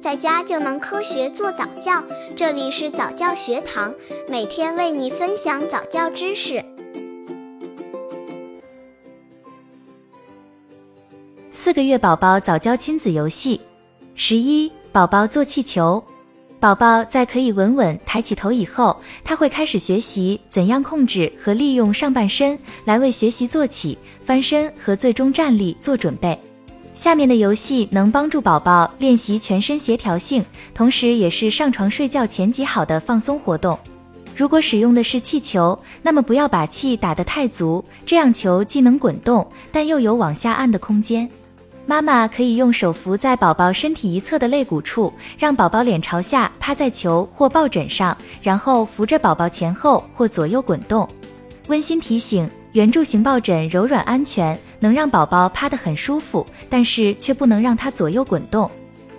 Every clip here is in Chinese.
在家就能科学做早教。这里是早教学堂，每天为你分享早教知识。四个月宝宝早教亲子游戏，十一，宝宝做气球。宝宝在可以稳稳抬起头以后，他会开始学习怎样控制和利用上半身来为学习坐起、翻身和最终站立做准备。下面的游戏能帮助宝宝练习全身协调性，同时也是上床睡觉前极好的放松活动。如果使用的是气球，那么不要把气打得太足，这样球既能滚动，但又有往下按的空间。妈妈可以用手扶在宝宝身体一侧的肋骨处，让宝宝脸朝下趴在球或抱枕上，然后扶着宝宝前后或左右滚动。温馨提醒：圆柱形抱枕柔软安全，能让宝宝趴得很舒服，但是却不能让他左右滚动。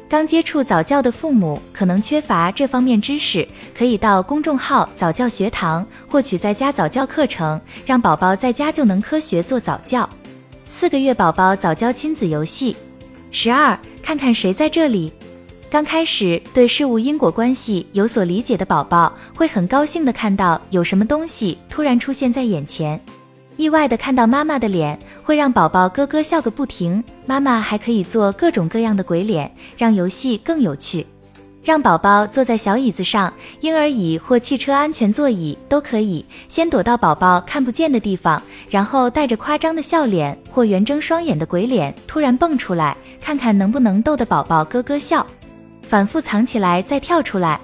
刚接触早教的父母可能缺乏这方面知识，可以到公众号早教学堂获取在家早教课程，让宝宝在家就能科学做早教。四个月宝宝早教亲子游戏，十二，看看谁在这里。刚开始对事物因果关系有所理解的宝宝，会很高兴的看到有什么东西突然出现在眼前。意外的看到妈妈的脸，会让宝宝咯咯笑个不停。妈妈还可以做各种各样的鬼脸，让游戏更有趣。让宝宝坐在小椅子上，婴儿椅或汽车安全座椅都可以。先躲到宝宝看不见的地方，然后带着夸张的笑脸或圆睁双眼的鬼脸突然蹦出来，看看能不能逗得宝宝咯咯笑。反复藏起来再跳出来，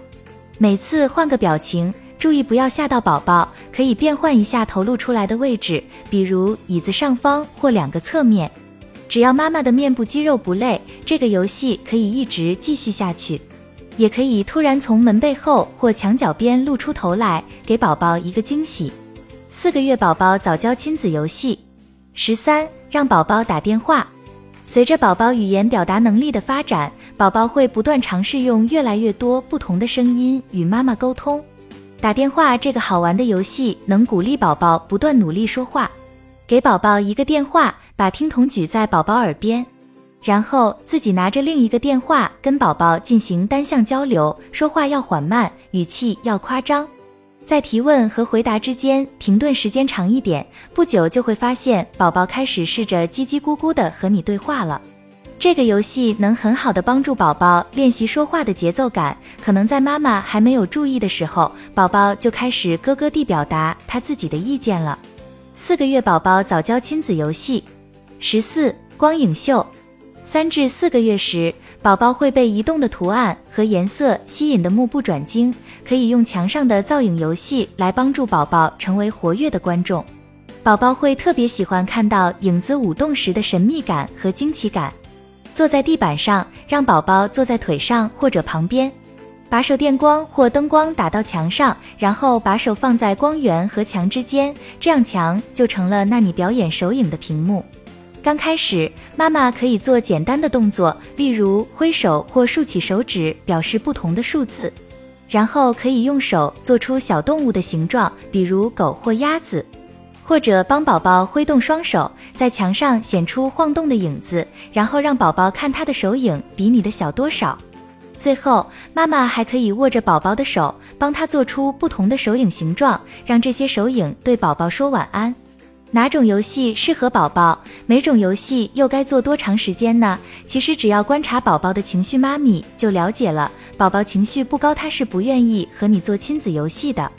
每次换个表情，注意不要吓到宝宝。可以变换一下头露出来的位置，比如椅子上方或两个侧面。只要妈妈的面部肌肉不累，这个游戏可以一直继续下去。也可以突然从门背后或墙角边露出头来，给宝宝一个惊喜。四个月宝宝早教亲子游戏，十三，让宝宝打电话。随着宝宝语言表达能力的发展，宝宝会不断尝试用越来越多不同的声音与妈妈沟通。打电话这个好玩的游戏能鼓励宝宝不断努力说话。给宝宝一个电话，把听筒举在宝宝耳边。然后自己拿着另一个电话跟宝宝进行单向交流，说话要缓慢，语气要夸张，在提问和回答之间停顿时间长一点，不久就会发现宝宝开始试着叽叽咕咕的和你对话了。这个游戏能很好的帮助宝宝练习说话的节奏感，可能在妈妈还没有注意的时候，宝宝就开始咯咯地表达他自己的意见了。四个月宝宝早教亲子游戏，十四光影秀。三至四个月时，宝宝会被移动的图案和颜色吸引的目不转睛，可以用墙上的造影游戏来帮助宝宝成为活跃的观众。宝宝会特别喜欢看到影子舞动时的神秘感和惊奇感。坐在地板上，让宝宝坐在腿上或者旁边，把手电光或灯光打到墙上，然后把手放在光源和墙之间，这样墙就成了那你表演手影的屏幕。刚开始，妈妈可以做简单的动作，例如挥手或竖起手指表示不同的数字，然后可以用手做出小动物的形状，比如狗或鸭子，或者帮宝宝挥动双手，在墙上显出晃动的影子，然后让宝宝看他的手影比你的小多少。最后，妈妈还可以握着宝宝的手，帮他做出不同的手影形状，让这些手影对宝宝说晚安。哪种游戏适合宝宝？每种游戏又该做多长时间呢？其实只要观察宝宝的情绪，妈咪就了解了。宝宝情绪不高，他是不愿意和你做亲子游戏的。